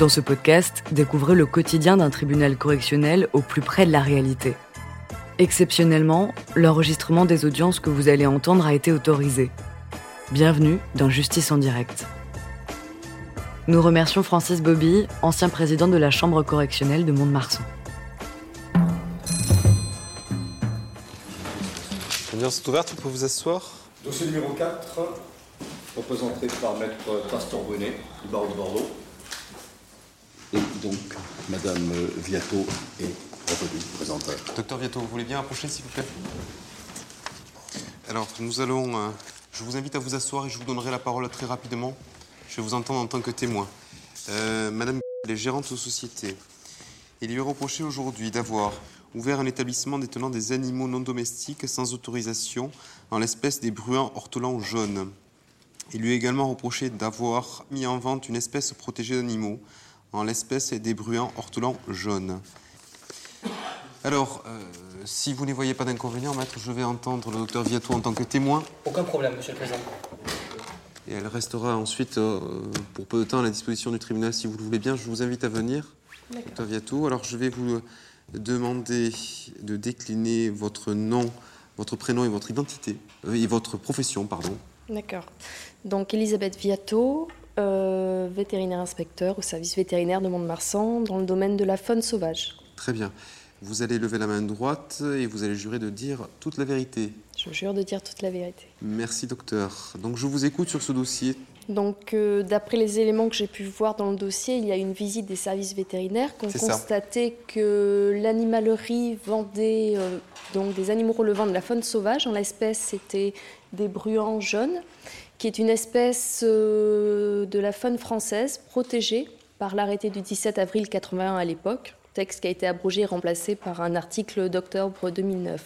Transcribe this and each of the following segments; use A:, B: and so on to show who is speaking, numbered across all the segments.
A: Dans ce podcast, découvrez le quotidien d'un tribunal correctionnel au plus près de la réalité. Exceptionnellement, l'enregistrement des audiences que vous allez entendre a été autorisé. Bienvenue dans Justice en direct. Nous remercions Francis Bobby, ancien président de la Chambre correctionnelle de Mont-de-Marsan.
B: L'audience est ouverte, vous pouvez vous asseoir.
C: Dossier numéro 4, représenté par Maître Pastor Bonnet, du barreau de Bordeaux.
D: Donc, Madame Viato est revenue présenter.
B: Docteur Viato, vous voulez bien approcher, s'il vous plaît? Alors, nous allons. euh, je vous invite à vous asseoir et je vous donnerai la parole très rapidement. Je vais vous entendre en tant que témoin. Euh, Madame est gérante de société. Il lui est reproché aujourd'hui d'avoir ouvert un établissement détenant des animaux non domestiques sans autorisation, en l'espèce des bruins ortolans jaunes. Il lui est également reproché d'avoir mis en vente une espèce protégée d'animaux, en l'espèce des bruins ortolans jaunes. Alors, euh, si vous n'y voyez pas d'inconvénient, maître, je vais entendre le docteur Viato en tant que témoin.
E: Aucun problème, monsieur le président.
B: Et elle restera ensuite euh, pour peu de temps à la disposition du tribunal si vous le voulez bien. Je vous invite à venir, docteur Viato. Alors je vais vous euh, demander de décliner votre nom, votre prénom et votre identité, euh, et votre profession, pardon.
F: D'accord. Donc Elisabeth Viato, euh, vétérinaire inspecteur au service vétérinaire de Mont-de-Marsan dans le domaine de la faune sauvage.
B: Très bien. Vous allez lever la main droite et vous allez jurer de dire toute la vérité.
F: Je jure de dire toute la vérité.
B: Merci, docteur. Donc je vous écoute sur ce dossier.
F: Donc, euh, d'après les éléments que j'ai pu voir dans le dossier, il y a une visite des services vétérinaires qui ont
B: ça.
F: constaté que l'animalerie vendait euh, donc des animaux relevant de la faune sauvage. En l'espèce, c'était des bruants jaunes, qui est une espèce euh, de la faune française protégée par l'arrêté du 17 avril 81 à l'époque, texte qui a été abrogé et remplacé par un article d'octobre 2009.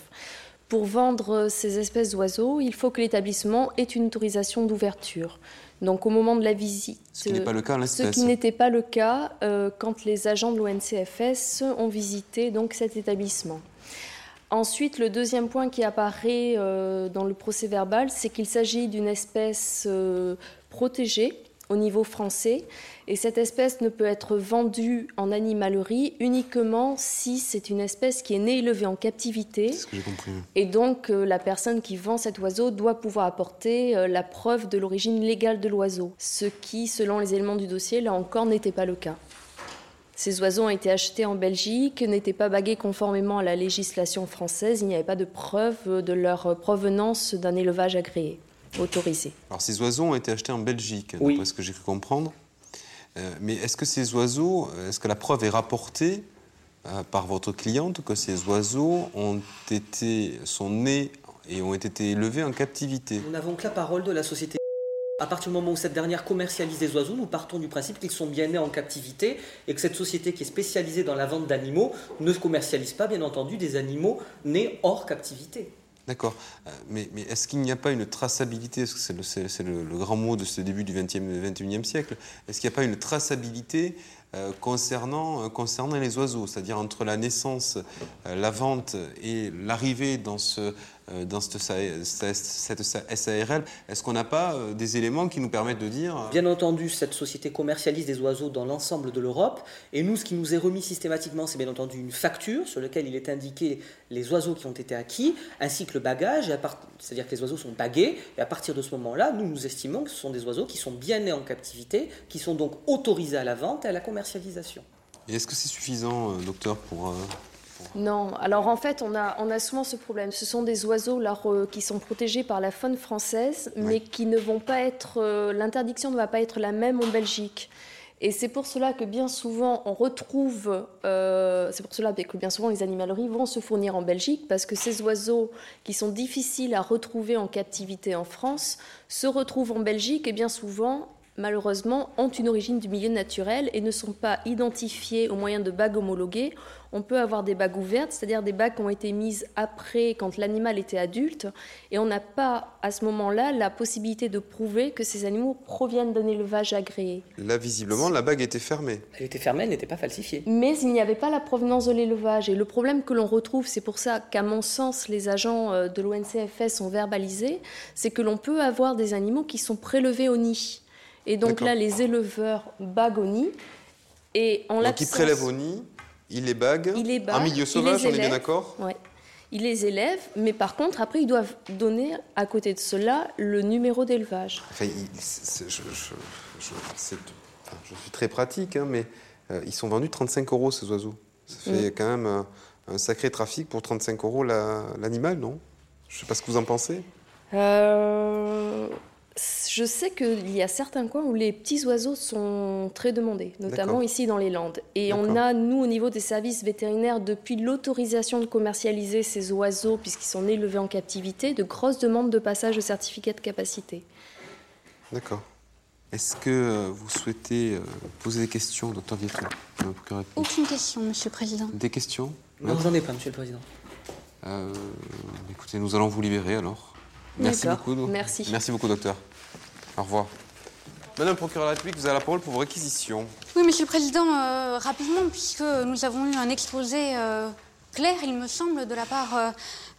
F: Pour vendre ces espèces d'oiseaux, il faut que l'établissement ait une autorisation d'ouverture. Donc au moment de la visite,
B: Ce qui pas le cas
F: ce qui n'était pas le cas euh, quand les agents de l'ONCFS ont visité donc cet établissement. Ensuite, le deuxième point qui apparaît euh, dans le procès verbal, c'est qu'il s'agit d'une espèce euh, protégée au niveau français et cette espèce ne peut être vendue en animalerie uniquement si c'est une espèce qui est née et élevée en captivité
B: ce que j'ai compris.
F: et donc, euh, la personne qui vend cet oiseau doit pouvoir apporter euh, la preuve de l'origine légale de l'oiseau, ce qui, selon les éléments du dossier, là encore, n'était pas le cas. Ces oiseaux ont été achetés en Belgique, n'étaient pas bagués conformément à la législation française, il n'y avait pas de preuve de leur provenance d'un élevage agréé, autorisé.
B: Alors ces oiseaux ont été achetés en Belgique,
E: Oui.
B: d'après ce que j'ai cru comprendre. Euh, mais est-ce que ces oiseaux, est-ce que la preuve est rapportée euh, par votre cliente que ces oiseaux ont été, sont nés et ont été élevés en captivité?
E: Nous n'avons que la parole de la société. À partir du moment où cette dernière commercialise des oiseaux, nous partons du principe qu'ils sont bien nés en captivité et que cette société qui est spécialisée dans la vente d'animaux ne commercialise pas, bien entendu, des animaux nés hors captivité.
B: D'accord. Euh, mais est-ce qu'il n'y a pas une traçabilité c'est le, le- grand mot de ce début du 20e, 21e siècle. Est-ce qu'il n'y a pas une traçabilité euh, concernant, euh, concernant les oiseaux? C'est-à-dire entre la naissance, la vente et l'arrivée dans, ce, dans cette, sa- cette SARL, est-ce qu'on n'a pas euh, des éléments qui nous permettent de dire... euh,
E: Bien entendu, cette société commercialise des oiseaux dans l'ensemble de l'Europe. Et nous, ce qui nous est remis systématiquement, c'est bien entendu une facture sur laquelle il est indiqué les oiseaux qui ont été acquis, ainsi que le bagage. C'est-à-dire que les oiseaux sont bagués. Et à partir de ce moment-là, nous, nous estimons que ce sont des oiseaux qui sont bien nés en captivité, qui sont donc autorisés à la vente et à la commercialisation.
B: et Est-ce que c'est suffisant, euh, docteur, pour...
F: Non, alors en fait, on a, on a souvent ce problème. Ce sont des oiseaux là, euh, qui sont protégés par la faune française, mais qui ne vont pas être. euh, L'interdiction ne va pas être la même en Belgique. Et c'est pour cela que bien souvent on retrouve, euh, c'est pour cela que bien souvent les animaleries vont se fournir en Belgique parce que ces oiseaux qui sont difficiles à retrouver en captivité en France se retrouvent en Belgique et bien souvent malheureusement ont une origine du milieu naturel et ne sont pas identifiés au moyen de bagues homologuées. On peut avoir des bagues ouvertes, c'est-à-dire des bagues qui ont été mises après quand l'animal était adulte et on n'a pas à ce moment-là la possibilité de prouver que ces animaux proviennent d'un élevage agréé.
B: Là, visiblement, la bague était fermée.
E: Elle était fermée, elle n'était pas falsifiée.
F: Mais il n'y avait pas la provenance de l'élevage. Et le problème que l'on retrouve, c'est pour ça qu'à mon sens, les agents euh, de l'ONCFS sont verbalisés, c'est que l'on peut avoir des animaux qui sont prélevés au nid. Et donc là, les éleveurs baguent au nid. Et en
B: Donc il prélève au nid, il les bague,
F: il les bague,
B: en milieu sauvage, on est bien d'accord
F: ouais. Il les élève, mais par contre, après, ils doivent donner, à côté de cela, le numéro d'élevage.
B: Enfin, je, je- je- enfin, je suis très pratique, hein, mais euh, ils sont vendus 35 euros, ces oiseaux. Ça fait quand même un, un sacré trafic pour 35 euros la- l'animal, non? Je sais pas ce que vous en pensez.
F: Euh, je sais qu'il y a certains coins où les petits oiseaux sont très demandés, notamment ici dans les Landes. Et on a, nous, au niveau des services vétérinaires, depuis l'autorisation de commercialiser ces oiseaux, puisqu'ils sont élevés en captivité, de grosses demandes de passage de certificat de capacité.
B: D'accord. Est-ce que euh, vous souhaitez euh, poser des questions, docteur
G: Aucune question, Monsieur le Président.
B: Des questions?
E: Non, j'en ai pas, Monsieur le Président.
B: Euh, Écoutez, nous allons vous libérer alors. Merci beaucoup.
F: merci.
B: Merci beaucoup, docteur. Au revoir. Madame la procureure de la République, vous avez la parole pour vos réquisitions.
G: Oui, Monsieur le Président, euh, rapidement, puisque nous avons eu un exposé euh, clair, il me semble, de la part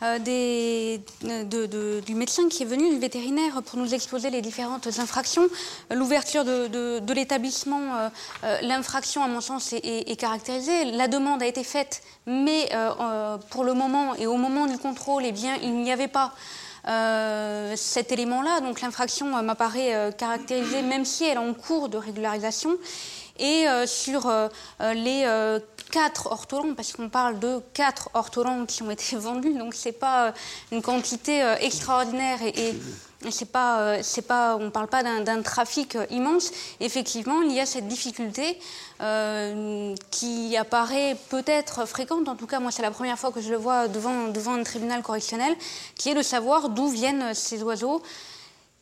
G: euh, des, de- de- du médecin qui est venu, du vétérinaire, pour nous exposer les différentes infractions. L'ouverture de, de- de l'établissement, euh, euh, l'infraction, à mon sens, est, est- est caractérisée. La demande a été faite, mais pour le moment et au moment du contrôle, eh bien, il n'y avait pas cet élément-là. Donc l'infraction euh, m'apparaît euh, caractérisée, même si elle est en cours de régularisation. Et euh, sur euh, euh, les euh, quatre ortolans, parce qu'on parle de quatre ortolans qui ont été vendus, donc c'est pas euh, une quantité euh, extraordinaire et euh, on parle pas d'un trafic euh, immense. Effectivement, il y a cette difficulté euh, qui apparaît peut-être fréquente. En tout cas, moi, c'est la première fois que je le vois devant, un tribunal correctionnel, qui est de savoir d'où viennent ces oiseaux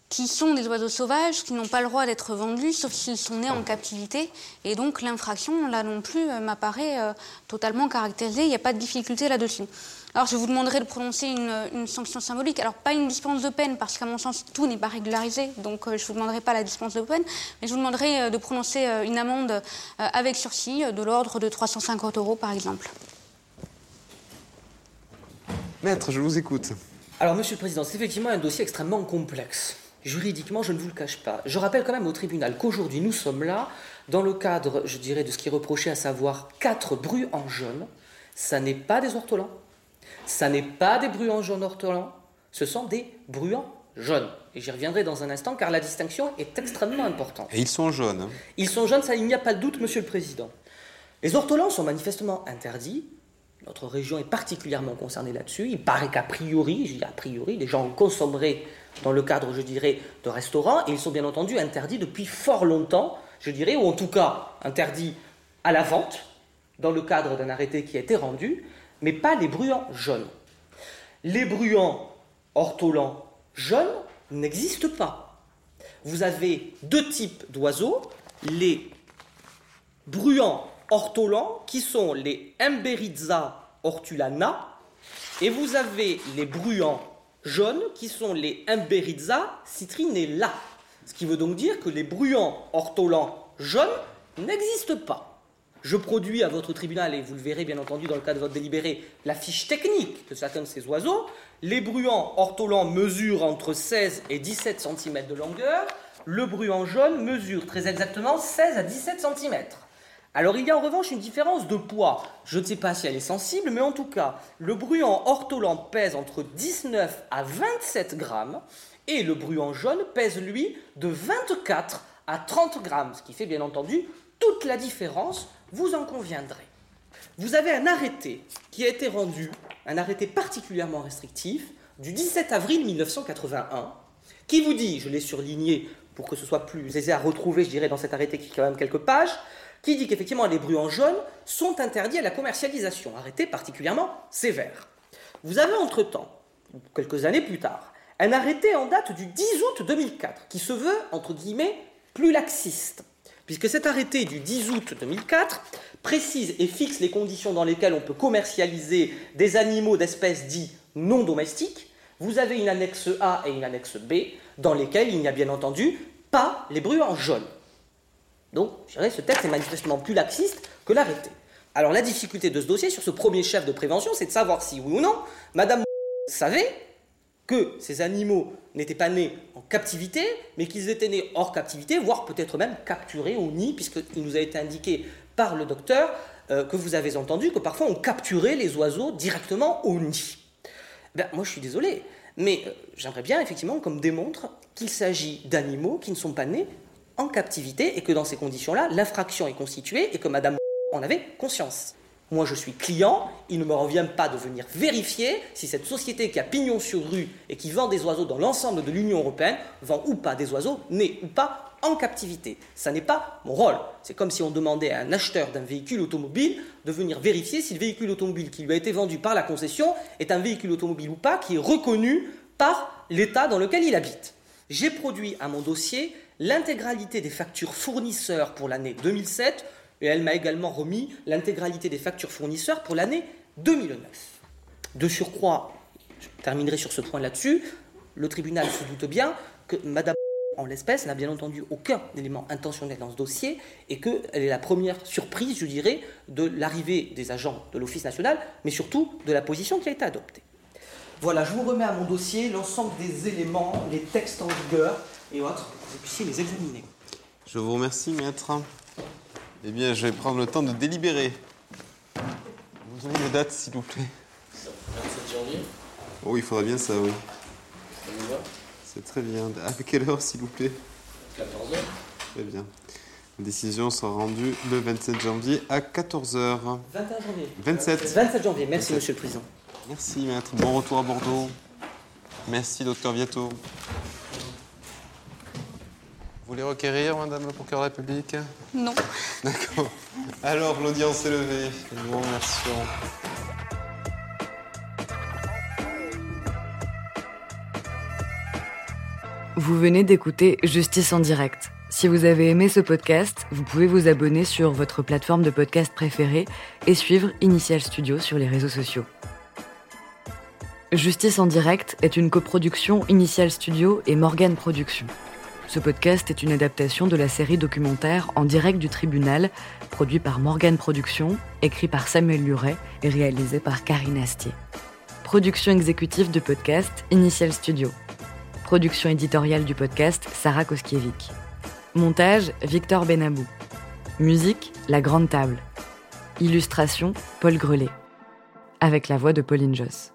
G: qui sont des oiseaux sauvages, qui n'ont pas le droit d'être vendus, sauf s'ils sont nés en captivité. Et donc l'infraction, là non plus, m'apparaît totalement caractérisée. Il n'y a pas de difficulté là-dessus. Alors je vous demanderai de prononcer une, une sanction symbolique. Alors pas une dispense de peine, parce qu'à mon sens, tout n'est pas régularisé. Donc euh, je ne vous demanderai pas la dispense de peine, mais je vous demanderai euh, de prononcer euh, une amende euh, avec sursis euh, de l'ordre de 350 euros, par exemple.
B: Maître, je vous écoute.
E: Alors, Monsieur le Président, c'est effectivement un dossier extrêmement complexe. Juridiquement, je ne vous le cache pas. Je rappelle quand même au tribunal qu'aujourd'hui, nous sommes là dans le cadre, je dirais, de ce qui est reproché, à savoir quatre bruants jaunes. Ça n'est pas des ortolans, ça n'est pas des bruants jaunes ortolans, ce sont des bruants jaunes. Et j'y reviendrai dans un instant, car la distinction est extrêmement importante.
B: Et ils sont jaunes. hein.
E: Ils sont jeunes, ça, il n'y a pas de doute, Monsieur le Président. Les ortolans sont manifestement interdits. Notre région est particulièrement concernée là-dessus. Il paraît qu'a priori, je dis a priori, les gens en consommeraient dans le cadre, je dirais, de restaurants, et ils sont bien entendu interdits depuis fort longtemps, je dirais, ou en tout cas interdits à la vente, dans le cadre d'un arrêté qui a été rendu, mais pas les bruants jaunes. Les bruants ortolans jeunes n'existent pas. Vous avez deux types d'oiseaux, les bruants ortolans qui sont les Emberiza ortulana et vous avez les bruants jaunes qui sont les Emberiza citrinella. Ce qui veut donc dire que les bruants ortolans jaunes n'existent pas. Je produis à votre tribunal, et vous le verrez bien entendu dans le cas de votre délibéré, la fiche technique de chacun de ces oiseaux. Les bruants ortolans mesurent entre 16 et 17 cm de longueur. Le bruant jaune mesure très exactement 16 à 17 cm. Alors il y a en revanche une différence de poids. Je ne sais pas si elle est sensible, mais en tout cas, le bruant ortolan pèse entre 19 à 27 grammes et le bruant jaune pèse lui de 24 à 30 grammes, ce qui fait bien entendu toute la différence, vous en conviendrez. Vous avez un arrêté qui a été rendu, un arrêté particulièrement restrictif, du 17 avril 1981, qui vous dit, je l'ai surligné pour que ce soit plus aisé à retrouver, je dirais, dans cet arrêté qui fait quand même quelques pages, qui dit qu'effectivement les bruants jaunes sont interdits à la commercialisation, arrêté particulièrement sévère. Vous avez entre-temps, quelques années plus tard, un arrêté en date du 10 août 2004 qui se veut, entre guillemets, plus laxiste, puisque cet arrêté du 10 août 2004 précise et fixe les conditions dans lesquelles on peut commercialiser des animaux d'espèces dits non domestiques. Vous avez une annexe A et une annexe B, dans lesquelles il n'y a bien entendu pas les bruants jaunes. Donc, je dirais, ce texte est manifestement plus laxiste que l'arrêté. Alors, la difficulté de ce dossier sur ce premier chef de prévention, c'est de savoir si, oui ou non, Madame savait que ces animaux n'étaient pas nés en captivité, mais qu'ils étaient nés hors captivité, voire peut-être même capturés au nid, puisqu'il nous a été indiqué par le docteur euh, que vous avez entendu que parfois on capturait les oiseaux directement au nid. Ben, moi je suis désolé, mais euh, j'aimerais bien effectivement qu'on me démontre qu'il s'agit d'animaux qui ne sont pas nés en captivité et que dans ces conditions-là, l'infraction est constituée et que Madame en avait conscience. Moi, je suis client, il ne me revient pas de venir vérifier si cette société qui a pignon sur rue et qui vend des oiseaux dans l'ensemble de l'Union européenne vend ou pas des oiseaux nés ou pas en captivité. Ça n'est pas mon rôle. C'est comme si on demandait à un acheteur d'un véhicule automobile de venir vérifier si le véhicule automobile qui lui a été vendu par la concession est un véhicule automobile ou pas qui est reconnu par l'État dans lequel il habite. J'ai produit à mon dossier l'intégralité des factures fournisseurs pour l'année 2007 et elle m'a également remis l'intégralité des factures fournisseurs pour l'année 2009. De surcroît, je terminerai sur ce point là-dessus, le tribunal se doute bien que Madame en l'espèce n'a bien entendu aucun élément intentionnel dans ce dossier et qu'elle est la première surprise, je dirais, de l'arrivée des agents de l'Office national, mais surtout de la position qui a été adoptée. Voilà, je vous remets à mon dossier l'ensemble des éléments, les textes en vigueur et autres, pour que vous puissiez les examiner.
B: Je vous remercie, maître. Eh bien, je vais prendre le temps de délibérer. Vous avez une date, s'il vous plaît
D: 27 janvier,
B: Oh, il faudra bien ça, oui.
D: ça vous va?
B: C'est très bien. À quelle heure, s'il vous plaît?
D: 14h
B: Très bien. La décision sera rendue le 27 janvier à 14h.
E: 21 janvier.
B: 27.
E: 27 janvier, merci
B: 27.
E: Monsieur le Président.
B: Merci, maître. Bon retour à Bordeaux. Merci, docteur Viato. Vous voulez requérir, madame le procureur de la République
G: Non.
B: D'accord. Alors, l'audience est levée. Nous vous remercions.
A: Vous venez d'écouter Justice en direct. Si vous avez aimé ce podcast, vous pouvez vous abonner sur votre plateforme de podcast préférée et suivre Initial Studio sur les réseaux sociaux. Justice en direct est une coproduction Initial Studio et Morgan Productions. Ce podcast est une adaptation de la série documentaire En direct du tribunal, produit par Morgan Productions, écrit par Samuel Luret et réalisé par Karine Astier. Production exécutive du podcast Initial Studio. Production éditoriale du podcast Sarah Koskiewicz. Montage Victor Benabou. Musique La Grande Table. Illustration Paul Grelet. Avec la voix de Pauline Joss.